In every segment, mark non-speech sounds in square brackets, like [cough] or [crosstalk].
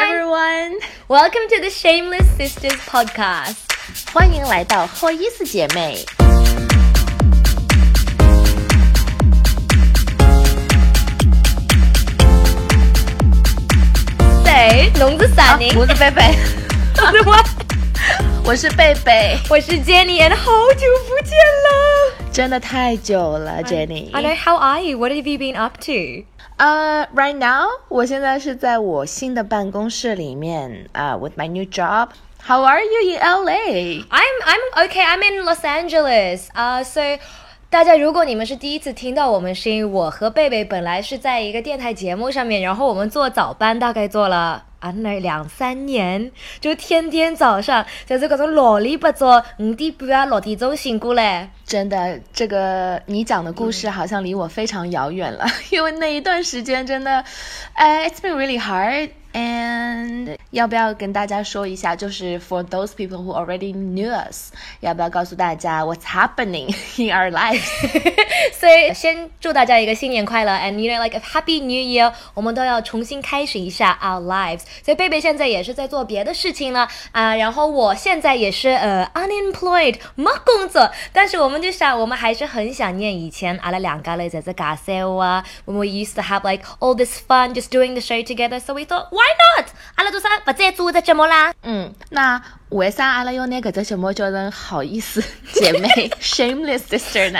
everyone. Welcome to the Shameless Sisters podcast. 欢迎来到后意思姐妹。谁？龙子伞宁？我是贝贝，我我是贝贝，我是 Jenny，and [laughs] 好久不见了。真的太久了，Jenny。 I know. How are you? What have you been up to? 呃、r i g h t now，我现在是在我新的办公室里面啊、w i t h my new job。How are you in LA？I'm I'm okay. I'm in Los Angeles. 啊、so 大家如果你们是第一次听到我们声音，我和贝贝本来是在一个电台节目上面，然后我们做早班，大概做了。啊，那两三年就天天早上就是各种六点八早五点半啊六点钟醒过来，真的，这个你讲的故事好像离我非常遥远了，[laughs] 因为那一段时间真的，哎，it's been really hard。And 要不要跟大家说一下，就是 for those people who already knew us，要不要告诉大家 what's happening [laughs] in our lives？所以先祝大家一个新年快乐，and [laughs] you know like a happy new year，我们都要重新开始一下 our lives。所以贝贝现在也是在做别的事情呢，啊、然后我现在也是呃 unemployed 没工作，但是我们就想，我们还是很想念以前阿拉两个人在这搞笑啊，when we used to have like all this fun just doing the show together，so we thought Why not？阿拉做啥不再做这节目啦？嗯，那为啥阿拉要拿搿只节目叫成好意思姐妹 [laughs] （Shameless Sister） 呢？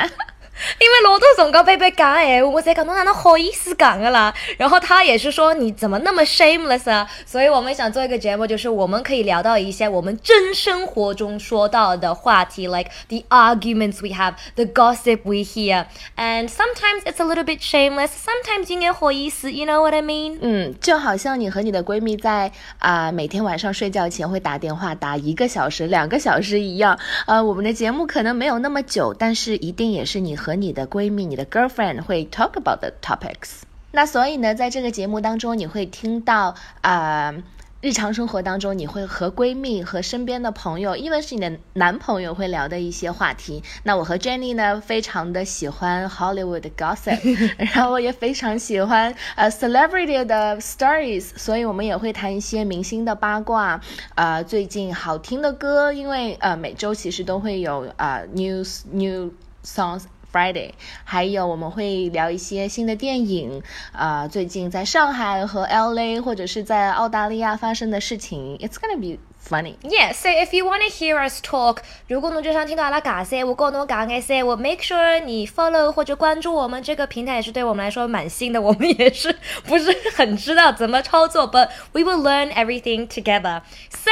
因为老多辰光贝贝讲闲话，我在讲侬哪能好意思讲个啦？然后他也是说你怎么那么 shameless 啊？所以我们想做一个节目，就是我们可以聊到一些我们真生活中说到的话题，like the arguments we have, the gossip we hear, and sometimes it's a little bit shameless, sometimes 应该好意思，you know what I mean？嗯，就好像你和你的闺蜜在啊、每天晚上睡觉前会打电话打一个小时、两个小时一样。呃，我们的节目可能没有那么久，但是一定也是你和你的闺蜜、你的 girlfriend 会 talk about the topics。那所以呢，在这个节目当中，你会听到啊。日常生活当中，你会和闺蜜、和身边的朋友，因为是你的男朋友会聊的一些话题。那我和 Jenny 呢，非常的喜欢 Hollywood 的 gossip，[laughs] 然后我也非常喜欢呃 celebrity 的 stories，所以我们也会谈一些明星的八卦，呃，最近好听的歌，因为呃每周其实都会有呃 news new songs。Friday，还有我们会聊一些新的电影，啊、最近在上海和 LA 或者是在澳大利亚发生的事情，It's gonna be funny。 Yeah, so if you want to hear us talk，如果侬就想听到阿拉讲些，我跟侬讲个些，我 make sure 你 follow 或者关注我们这个平台也是对我们来说蛮新的，我们也是不是很知道怎么操作，but we will learn everything together. So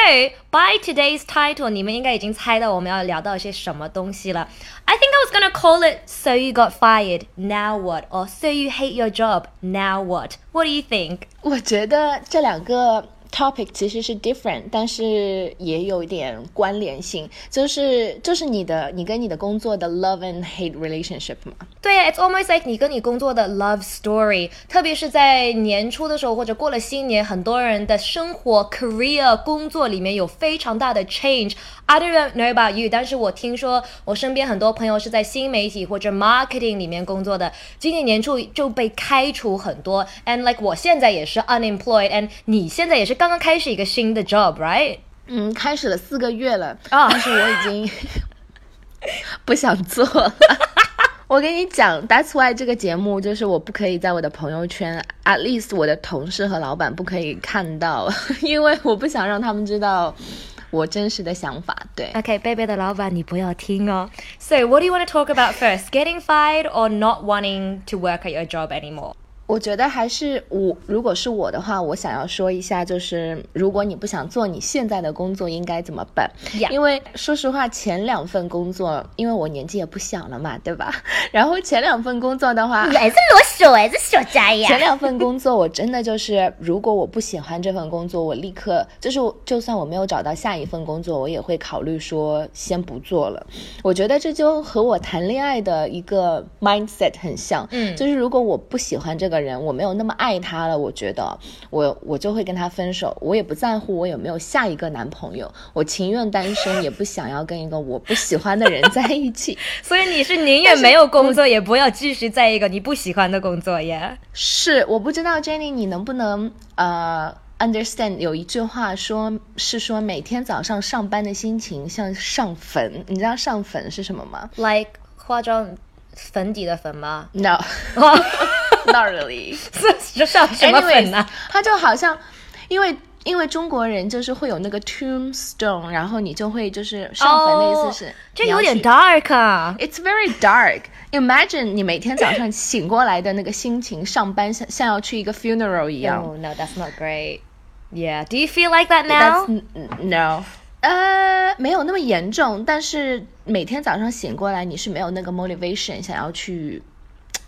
by today's title，你们应该已经猜到我们要聊到一些什么东西了。I think I was gonna call it "So you got fired, now what?" or "So you hate your job, now what?" What do you think? 我觉得这两个 topic 其实是 different，但是也有一点关联性，就是就是你的你跟你的工作的 love and hate relationship 嘛。对呀，it's almost like 你跟你工作的 love story，特别是在年初的时候或者过了新年，很多人的生活 career 工作里面有非常大的 change。I don't know about you，但是我听说我身边很多朋友是在新媒体或者 marketing 里面工作的，今年年初就被开除很多。And like 我现在也是 unemployed，and 你现在也是 刚刚开始一个新的 job，right？嗯，开始了四个月了，啊但是我已经[laughs] 不想做了。我跟你讲，That's [laughs] why 这个节目就是我不可以在我的朋友圈，at least 我的同事和老板不可以看到，因为我不想让他们知道我真实的想法。对， Okay, 贝贝的老板，你不要听哦。So, [laughs] what do you want to talk about first? Getting fired or not wanting to work at your job anymore? 我觉得还是我，如果是我的话，我想要说一下，就是如果你不想做你现在的工作，应该怎么办因为说实话，前两份工作，因为我年纪也不小了嘛，对吧？[laughs] 然后前两份工作的话，还是老小，还是小家呀前两份工作，我真的就是，如果我不喜欢这份工作，我立刻就是，就算我没有找到下一份工作，我也会考虑说先不做了。我觉得这就和我谈恋爱的一个 mindset 很像，嗯就是如果我不喜欢这个人，我没有那么爱他了，我觉得我我就会跟他分手，我也不在乎我有没有下一个男朋友，我情愿单身，也不想要跟一个我不喜欢的人在一起。[laughs] 所以你是宁愿没有工作，也不要继续在一个你不喜欢的工作耶。是，我不知道 Jenny 你能不能呃 understand 有一句话说是说每天早上上班的心情像上坟，你知道上坟是什么吗？Like 化妆粉底的粉吗 [laughs] [laughs]？No，not really。是上什么粉呢？它就好像因为。因为中国人就是会有那个 tombstone，然后你就会就是上坟的意思是，这有点 dark 啊。It's very dark. Imagine 你每天早上醒过来的那个心情，上班像像要去一个 funeral 一样。Oh no, that's not great. Yeah, do you feel like that now? No. 呃，没有那么严重，但是每天早上醒过来，你是没有那个 motivation 想要去。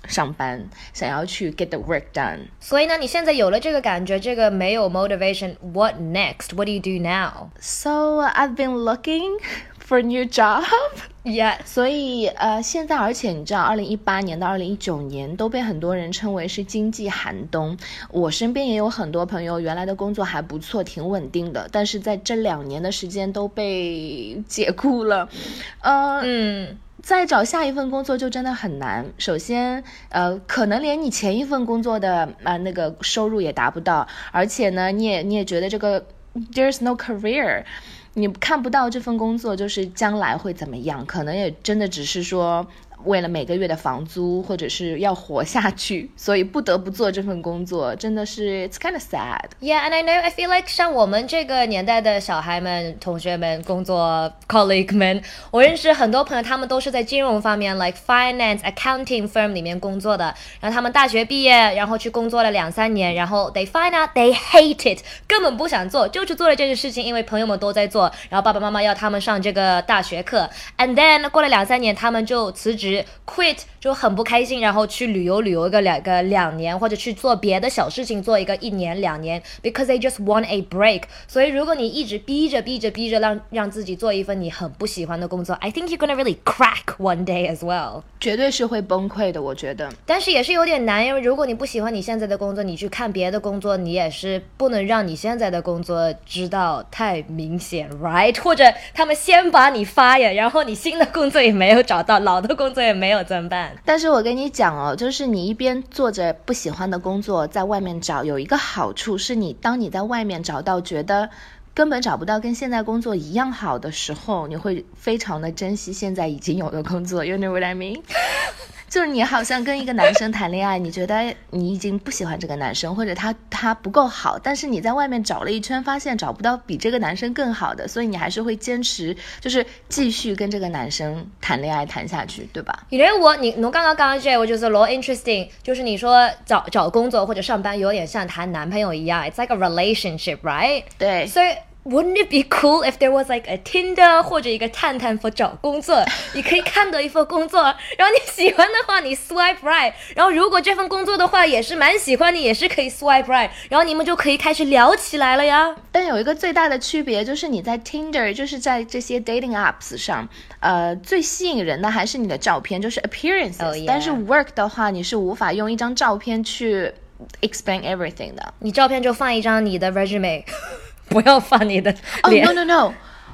上班，想要去 get the work done。所以呢，你现在有了这个感觉，这个没有 motivation，what next? What do you do now? So I've been looking [laughs] for a new job. [laughs] Yeah. 所以呃，现在而且你知道，二零一八年到二零一九年都被很多人称为是经济寒冬。我身边也有很多朋友，原来的工作还不错，挺稳定的，但是在这两年的时间都被解雇了。呃，嗯。再找下一份工作就真的很难。首先，呃，可能连你前一份工作的啊那个收入也达不到，而且呢，你也你也觉得这个 there's no career，你看不到这份工作就是将来会怎么样，可能也真的只是说。为了每个月的房租，或者是要活下去，所以不得不做这份工作，真的是 it's kind of sad. Yeah, and I know I feel like 像我们这个年代的小孩们、同学们、工作 colleague 们，[laughs] 我认识很多朋友，他们都是在金融方面，like finance, accounting firm 里面工作的。然后他们大学毕业，然后去工作了两三年，然后 they find out they hate it，根本不想做，就去做了这件事情，因为朋友们都在做，然后爸爸妈妈要他们上这个大学课。And then 过了两三年，他们就辞职。Quit 就很不开心，然后去旅游旅游个两个两年，或者去做别的小事情做一个一年两年，because they just want a break。所以如果你一直逼着逼着逼着让让自己做一份你很不喜欢的工作，I think you're gonna really crack one day as well。绝对是会崩溃的，我觉得。但是也是有点难，因为如果你不喜欢你现在的工作，你去看别的工作，你也是不能让你现在的工作知道太明显，right？或者他们先把你 fire，然后你新的工作也没有找到，老的工作对没有。怎么办？但是我跟你讲哦，就是你一边做着不喜欢的工作，在外面找，有一个好处是你当你在外面找到觉得根本找不到跟现在工作一样好的时候，你会非常的珍惜现在已经有的工作。You know what I mean？[laughs] 就是你好像跟一个男生谈恋爱，你觉得你已经不喜欢这个男生，或者他他不够好，但是你在外面找了一圈，发现找不到比这个男生更好的，所以你还是会坚持，就是继续跟这个男生谈恋爱谈下去，对吧？因为我你我刚刚刚刚这我就是 law interesting，就是你说找找工作或者上班有点像谈男朋友一样，it's like a relationship，right？对，所以。Wouldn't it be cool if there was like a Tinder 或者一个探探 for 找工作？你可以看到一份工作，然后你喜欢的话，你 swipe right。然后如果这份工作的话也是蛮喜欢，你也是可以 swipe right。然后你们就可以开始聊起来了呀。但有一个最大的区别就是你在 Tinder，就是在这些 dating apps 上，呃，最吸引人的还是你的照片，就是 appearances。但是 work 的话，你是无法用一张照片去 explain everything 的。你照片就放一张你的 resume。不要放你的脸。Oh no no no。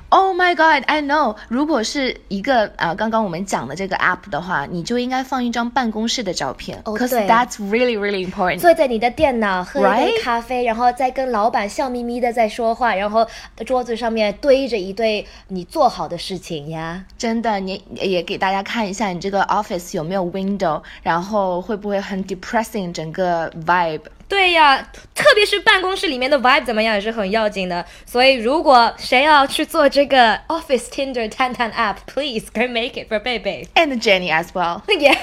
Oh my God, I know。如果是一个啊，刚刚我们讲的这个 app 的话，你就应该放一张办公室的照片。哦，对。That's really really important。坐在你的电脑，喝一杯咖啡，然后再跟老板笑眯眯的在说话，然后桌子上面堆着一堆你做好的事情呀。真的，你也给大家看一下你这个 office 有没有 window，然后会不会很 depressing 整个 vibe。对呀，特别是办公室里面的 vibe 怎么样也是很要紧的。所以如果谁要去做这个 Office Tinder 探探 app，please go make it for baby and Jenny as well. Yeah.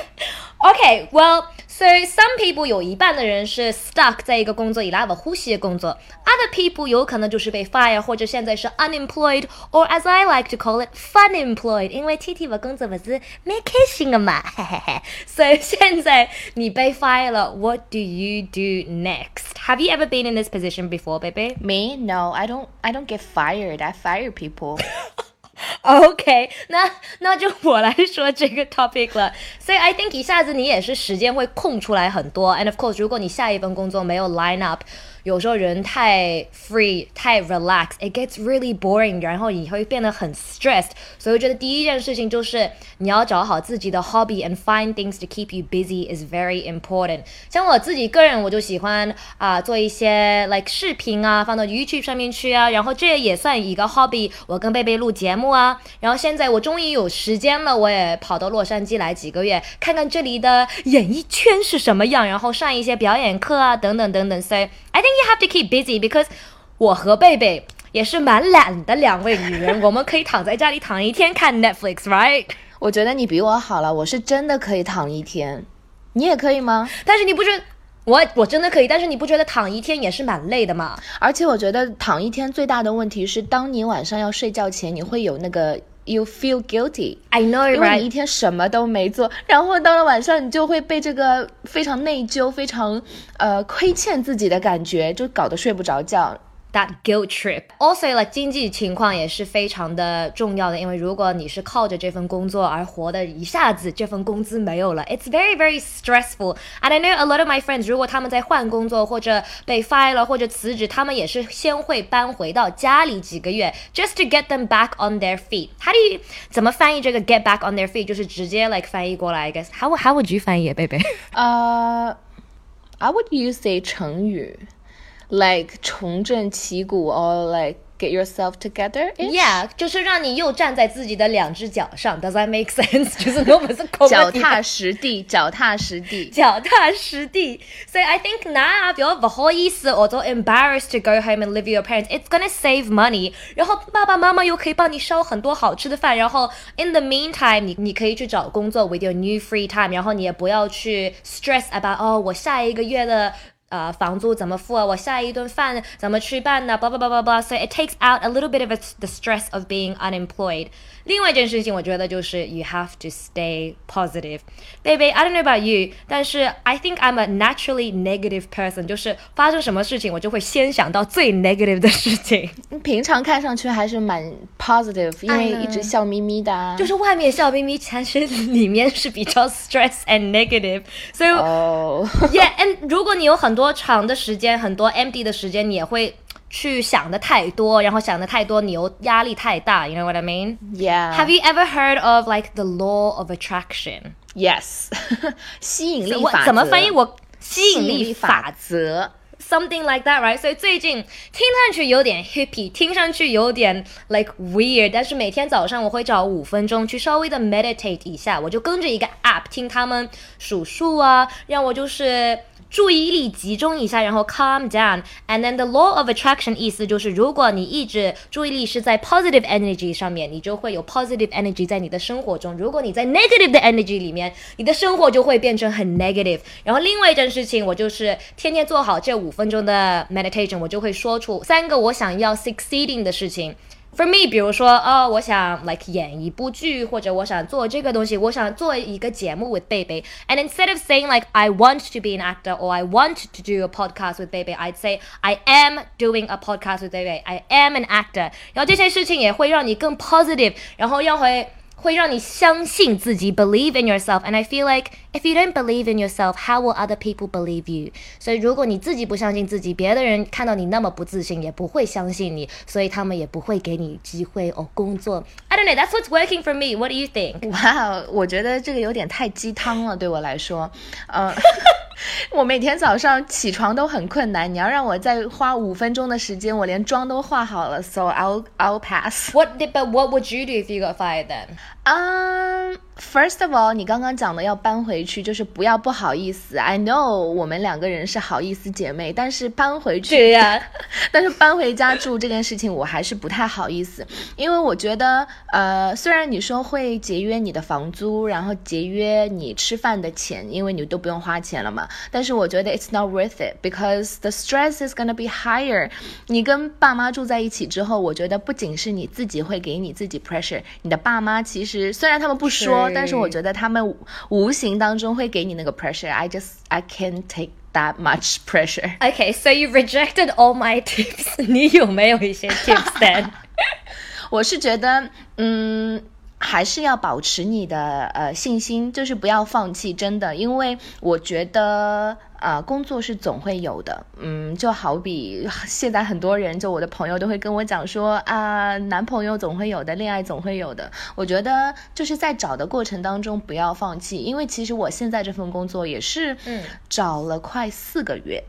Okay. Well. So some people 有一半的人是 stuck 在一个工作以拉不呼吸的工作，other people 有可能就是被 fire 或者现在是 unemployed，or as I like to call it fun employed，因为 T T 我工作不是蛮开心的嘛，嘿嘿嘿。所以[laughs] 现在你被 fire 了，What do you do next? Have you ever been in this position before, baby? Me? No, I don't. I don't get fired. I fire people. [laughs] [laughs] OK，那那就我来说这个 topic 了。所以 I think 一下子你也是时间会空出来很多。And of course，如果你下一份工作没有 line up，有时候人太 free 太 relax，it gets really boring，然后你会变得很 stressed。所以我觉得第一件事情就是你要找好自己的 hobby and find things to keep you busy is very important。像我自己个人，我就喜欢啊、做一些 like 视频啊，放到 YouTube 上面去啊，然后这也算一个 hobby。我跟贝贝录节目啊，然后现在我终于有时间了，我也跑到洛杉矶来几个月，看看这里的演艺圈是什么样，然后上一些表演课啊，等等等等。所以 I think you have to keep busy because 我和贝贝也是蛮懒的两位女人，我们可以躺在家里躺一天看 Netflix，right？我觉得你比我好了，我是真的可以躺一天，你也可以吗？但是你不觉得我我真的可以？但是你不觉得躺一天也是蛮累的吗？而且我觉得躺一天最大的问题是，当你晚上要睡觉前，你会有那个 you feel guilty。I know, 因为你一 right? 天什么都没做，然后到了晚上，你就会被这个非常内疚、非常呃亏欠自己的感觉，就搞得睡不着觉。that guilt trip. Also, like 经济情况也是非常的重要的，因为如果你是靠着这份工作而活的，一下子这份工资没有了，it's very very stressful. And I know a lot of my friends，如果他们在换工作或者被 fire 了或者辞职，他们也是先会搬回到家里几个月，just to get them back on their feet. How do you 怎么翻译这个 get back on their feet？就是直接 like 翻译过来，I guess. How how would you 翻译，贝贝？呃、i [laughs] would use a 成语 ，like 重振旗鼓，or like get yourself together. Yeah，就是让你又站在自己的两只脚上，Does that make sense？就是我们是脚踏实地，脚踏实地。脚踏实地。So I [laughs] [laughs] think 那比如不好意思，我都 embarrassed to go home and live with your parents. It's gonna save money. 然后爸爸妈妈又可以帮你烧很多好吃的饭。然后 in the meantime，你你可以去找工作 with your new free time。然后你也不要去 stress about 哦，我下一个月的。 呃，房租怎么付啊？我下一顿饭怎么吃饭呢？blah blah blah blah blah. So it takes out a little bit of it, the stress of being unemployed. 另外一件事情，我觉得就是 you have to stay positive. Baby, I don't know about you，但是 I think I'm a naturally negative person. 就是发生什么事情，我就会先想到最 negative 的事情。平常看上去还是蛮 [laughs] positive，因为 I know 一直笑眯眯的、啊。就是外面笑眯眯，其实里面是比较 stress and negative. So 哦、 yeah, and 如果你有很多 长的时间，很多 empty 的时间，你也会去想的太多，然后想的太多，你又压力太大。You know what I mean? y e a h Have you ever heard of like the law of attraction? Yes，[laughs] 吸引力我法则怎么翻译？我吸吸引力法则。 something like that, right? 所以最近听上去有点 hippie，听上去有点 like weird，但是每天早上我会找五分钟去稍微的 meditate 一下，我就跟着一个 app 听他们数数啊，让我就是。 注意力集中一下，然后 calm down。And then the law of attraction 意思就是，如果你一直注意力是在 positive energy 上面，你就会有 positive energy 在你的生活中。如果你在 negative 的 energy 里面，你的生活就会变成很 negative。然后另外一件事情，我就是天天做好这五分钟的 meditation，我就会说出三个我想要 succeeding 的事情。For me，比如说，哦，我想 like 演一部剧，或者我想做这个东西，我想做一个节目 with 贝贝。And instead of saying like I want to be an actor or I want to do a podcast with 贝贝，I'd say I am doing a podcast with 贝贝，I am an actor。然后这些事情也会让你更 positive，然后要会。会让你相信自己，believe in yourself。And I feel like if you don't believe in yourself, how will other people believe you？所以如果你自己不相信自己，别的人看到你那么不自信，也不会相信你，所以他们也不会给你机会哦工作。I don't know, that's what's working for me. What do you think？[laughs] 哇，我觉得这个有点太鸡汤了，对我来说，呃，[laughs] 我每天早上起床都很困难，你要让我再花五分钟的时间，我连妆都化好了，so I'll I'll pass。 What did, but what would you do if you got fired then？ 嗯、f i r s t of all，你刚刚讲的要搬回去，就是不要不好意思。I know 我们两个人是好意思姐妹，但是搬回去，对呀 [laughs] 但是搬回家住这件事情，我还是不太好意思，因为我觉得，呃，虽然你说会节约你的房租，然后节约你吃饭的钱，因为你都不用花钱了嘛，但是我觉得 it's not worth it because the stress is gonna be higher。你跟爸妈住在一起之后，我觉得不仅是你自己会给你自己 pressure，你的爸妈其实虽然他们不说，是但是我觉得他们无形当中会给你那个 pressure。I just I can't take that much pressure。 Okay, so you rejected all my tips. [laughs] 你有没有一些 tips [laughs] then? 我是觉得，嗯，还是要保持你的呃信心，就是不要放弃，真的，因为我觉得， 啊、工作是总会有的。嗯，就好比 [laughs] 现在很多人，就我的朋友都会跟我讲说啊、男朋友总会有的，恋爱总会有的。我觉得就是在找的过程当中不要放弃，因为其实我现在这份工作也是嗯找了快四个月。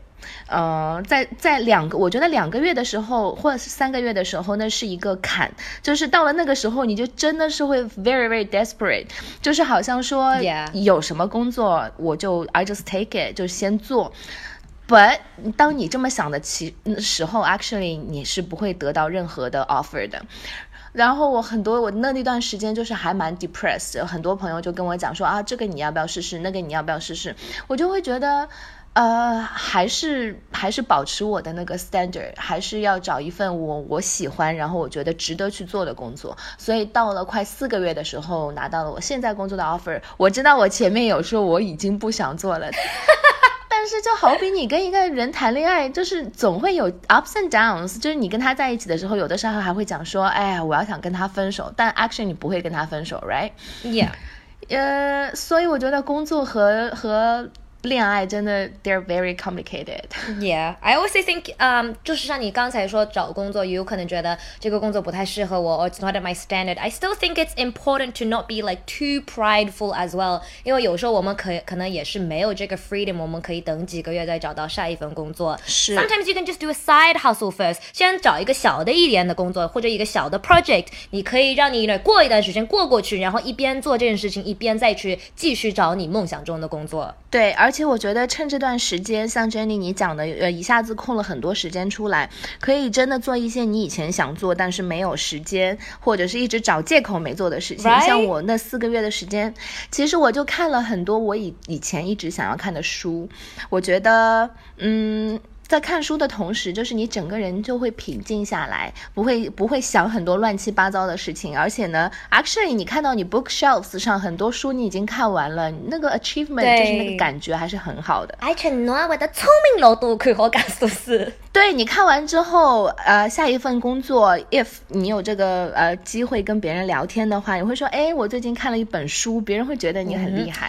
呃，在在两个，我觉得两个月的时候，或者是三个月的时候，那是一个坎，就是到了那个时候，你就真的是会 very very desperate，就是好像说有什么工作我就 I just take it，就先做。But 当你这么想的其时候，actually 你是不会得到任何的 offer 的。然后我很多我那那段时间就是还蛮 depressed，很多朋友就跟我讲说啊，这个你要不要试试，那个你要不要试试，我就会觉得。呃，还是还是保持我的那个 standard，还是要找一份我我喜欢，然后我觉得值得去做的工作。所以到了快四个月的时候，拿到了我现在工作的 offer。我知道我前面有说我已经不想做了，[laughs] 但是就好比你跟一个人谈恋爱，就是总会有 ups and downs，就是你跟他在一起的时候，有的时候还会讲说，哎呀，我要想跟他分手，但 actually 你不会跟他分手，right？，Yeah。呃，所以我觉得工作和和恋爱真的 they're very complicated。 Yeah, I also think, um，就是像你刚才说找工作，有可能觉得这个工作不太适合我，or it's not at my standard. I still think it's important to not be like too prideful as well. 因为有时候我们可可能也是没有这个 freedom，我们可以等几个月再找到下一份工作。是 Sometimes you can just do a side hustle first，先找一个小的一点的工作或者一个小的 project，你可以让你呢过一段时间过过去，然后一边做这件事情，一边再去继续找你梦想中的工作。 对，而且我觉得趁这段时间，像 Jenny 你讲的，呃，一下子空了很多时间出来，可以真的做一些你以前想做但是没有时间，或者是一直找借口没做的事情。像我那四个月的时间，其实我就看了很多我以以前一直想要看的书，我觉得，嗯。在看书的同时，就是你整个人就会平静下来，不会不会想很多乱七八糟的事情，而且呢，actually 你看到你 bookshelves 上很多书你已经看完了，那个 achievement 就是那个感觉还是很好的。I cannot 我的聰明老杜佢可感受是。对你看完之后，呃，下一份工作，if 你有这个呃机会跟别人聊天的话，你会说，哎，我最近看了一本书，别人会觉得你很厉害。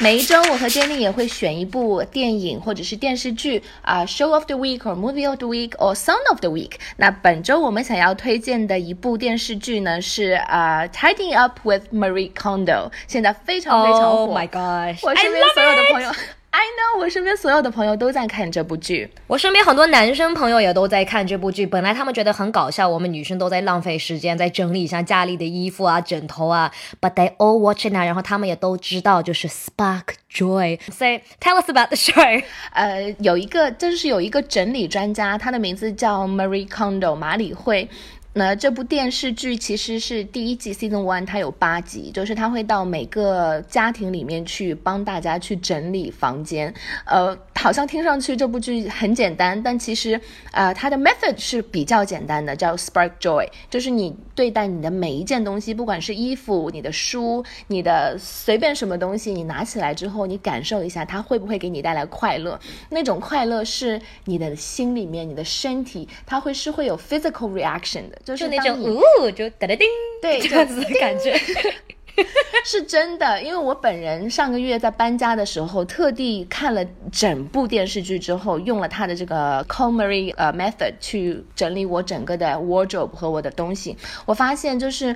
每一周，我和 Jenny 也会选一部电影或者是电视剧啊、s h o w of the week or movie of the week or song of the week。那本周我们想要推荐的一部电视剧呢是啊、Tidying Up with Marie Kondo，现在非常非常火。Oh my gosh！我身边所有的朋友，I know，我身边所有的朋友都在看这部剧。我身边很多男生朋友也都在看这部剧，本来他们觉得很搞笑，我们女生都在浪费时间，在整理一下家里的衣服啊、枕头啊，but they all watch it now，然后他们也都知道就是 spark joy。Say tell us about the show。呃，有一个就是有一个整理专家，他的名字叫 Marie Kondo 马里会。那这部电视剧其实是第一季 Season One，它有八集，就是他会到每个家庭里面去帮大家去整理房间。呃，好像听上去这部剧很简单，但其实呃它的 method 是比较简单的，叫 Spark Joy，就是你对待你的每一件东西，不管是衣服、你的书、你的随便什么东西，你拿起来之后，你感受一下它会不会给你带来快乐。那种快乐是你的心里面、你的身体，它会是会有 physical reaction 的，就是就那种呜，就哒哒叮，对这样子的感觉。[laughs] 是真的，因为我本人上个月在搬家的时候，特地看了整部电视剧之后，用了他的这个 Comery 呃 method 去整理我整个的 wardrobe 和我的东西，我发现就是。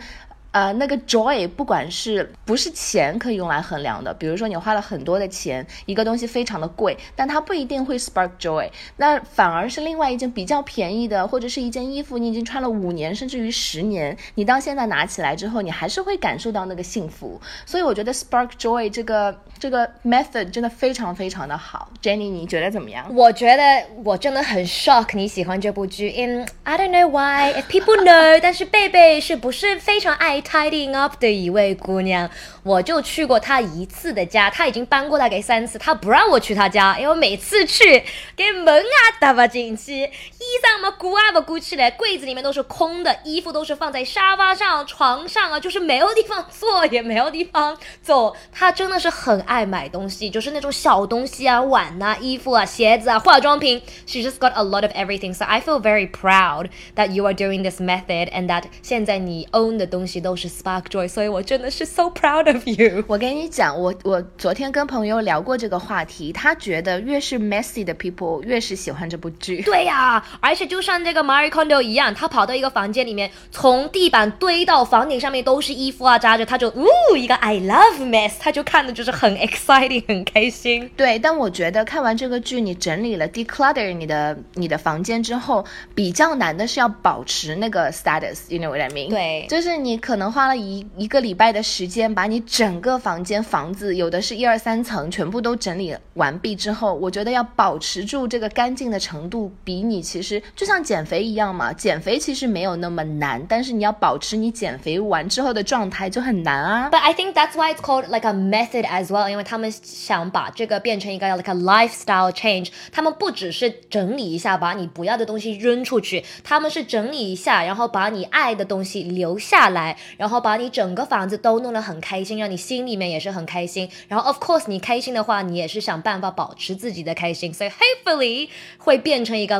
呃，那个 joy 不管是不是钱可以用来衡量的，比如说你花了很多的钱，一个东西非常的贵，但它不一定会 spark joy，那反而是另外一件比较便宜的，或者是一件衣服，你已经穿了五年甚至于十年，你到现在拿起来之后，你还是会感受到那个幸福。所以我觉得 spark joy 这个这个 method 真的非常非常的好。Jenny，你觉得怎么样？我觉得我真的很 shock 你喜欢这部剧，in I don't know why if people know，但是贝贝是不是非常爱 tidying up 的一位姑娘？我就去过她一次的家，她已经搬过来给三次，她不让我去她家，因为每次去给门啊打不进去，衣裳嘛鼓啊不鼓起来，柜子里面都是空的，衣服都是放在沙发上、床上啊，就是没有地方坐，也没有地方走。他真的是很爱买东西，就是那种小东西啊，碗啊、衣服啊、鞋子啊、化妆品。She just got a lot of everything, so I feel very proud that you are doing this method and that 现在你 own 的东西都是 Spark Joy，所以我真的是 so proud of you。我跟你讲，我我昨天跟朋友聊过这个话题，他觉得越是 messy 的 people 越是喜欢这部剧。对呀，而且就像这个 Marie Kondo 一样，他跑到一个房间里面，从地板堆到房顶上面都是衣服啊扎着，他就呜一个 I love mess，他就看的就是很 exciting，很开心。对，但我觉得看完这个剧，你整理了 declutter 你的你的房间之后，比较难的是要保持那个 status，you know what I mean？对，就是你可能花了一一个礼拜的时间，把你整个房间房子有的是一二三层全部都整理完毕之后，我觉得要保持住这个干净的程度，比你其实就像减肥一样嘛，减肥其实没有那么难，但是你要保持你减肥完之后的状态就很难啊。But I think that's why it's called like a method as well，因为他们想把这个变成一个 like a lifestyle change。他们不只是整理一下，把你不要的东西扔出去，他们是整理一下，然后把你爱的东西留下来，然后把你整个房子都弄得很开心，让你心里面也是很开心。然后 of course 你开心的话，你也是想办法保持自己的开心，所以 hopefully 会变成一个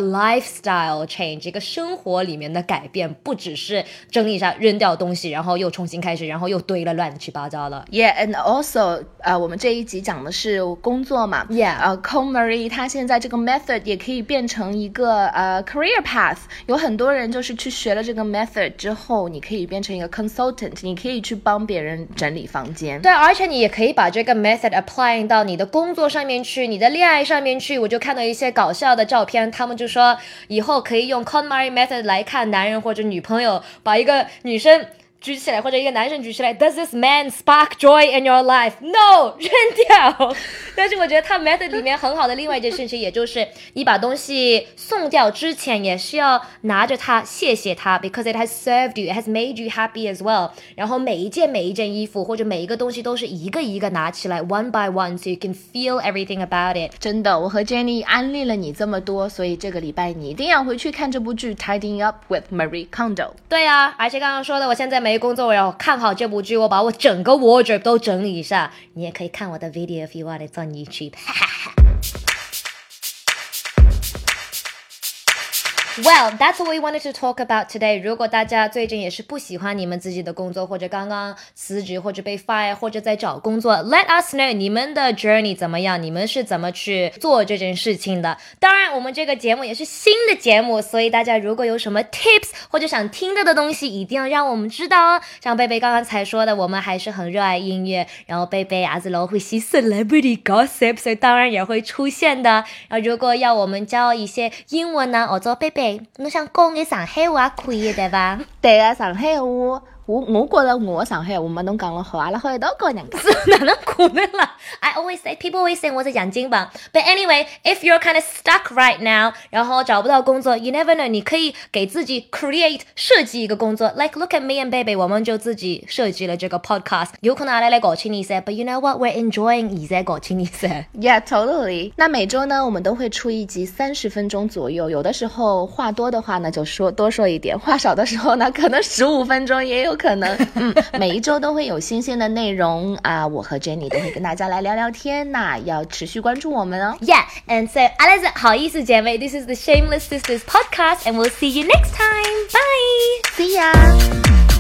lifestyle change，一个生活里面的改变，不只是整理一下扔掉东西，然后又重新开始，然后又堆了乱七八糟了。Yeah, and also，呃，我们这一集讲的是工作嘛 Yeah. 呃 c o Marie 她现在这个 method 也可以变成一个呃 career path。有很多人就是去学了这个 method 之后，你可以变成一个 consultant，你可以去帮别人整理房间。对，而且你也可以把这个 method applying 到你的工作上面去，你的恋爱上面去。我就看到一些搞笑的照片，他们就说以后可以用 ConMari method 来看男人或者女朋友，把一个女生。举起来，或者一个男生举起来，Does this man spark joy in your life? No，扔掉。但是我觉得他 method 里面很好的另外一件事情，也就是你把东西送掉之前，也是要拿着它谢谢它，because it has served you, it has made you happy as well。然后每一件每一件衣服或者每一个东西都是一个一个拿起来，one by one，so you can feel everything about it。真的，我和 Jenny 安利了你这么多，所以这个礼拜你一定要回去看这部剧《Tidying Up with Marie Kondo》。对呀、而且刚刚说的，我现在没工作，我要看好这部剧，我把我整个 wardrobe 都整理一下。你也可以看我的 video if you want, it on YouTube。Well, that's what we wanted to talk about today. 如果大家最近也是不喜欢你们自己的工作，或者刚刚辞职，或者被 fire，或者在找工作，let us know 你们的 journey 怎么样，你们是怎么去做这件事情的。当然，我们这个节目也是新的节目，所以大家如果有什么 tips 或者想听到的东西，一定要让我们知道哦。像贝贝刚刚才说的，我们还是很热爱音乐，然后贝贝阿子楼会吸 celebrity gossip，所以当然也会出现的。然后如果要我们教一些英文呢，我做贝贝，你想讲嘅上海话可以对吧？对啊，上海话，我我觉得我上海话没侬讲了好，阿拉可以都個人講。哪能可能啦？I always say people always say 我在讲金榜，but anyway, if you're kind of stuck right now，然后找不到工作，you never know，你可以给自己 create 设计一个工作，like look at me and baby，我们就自己设计了这个 podcast，有可能阿拉来搞清你噻，but you know what, we're enjoying 現在搞清你噻。Yeah, totally. 那每周呢，我们都会出一集三十分钟左右，有的时候话多的话呢，就说多说一点；话少的时候呢，可能十五分钟也有可能。嗯，每一周都会有新鲜的内容啊，我和 Jenny 都会跟大家来聊聊天，那要持续关注我们哦。Yeah, and so Alex，好意思姐妹，this is the Shameless Sisters podcast, and we'll see you next time. Bye. See ya.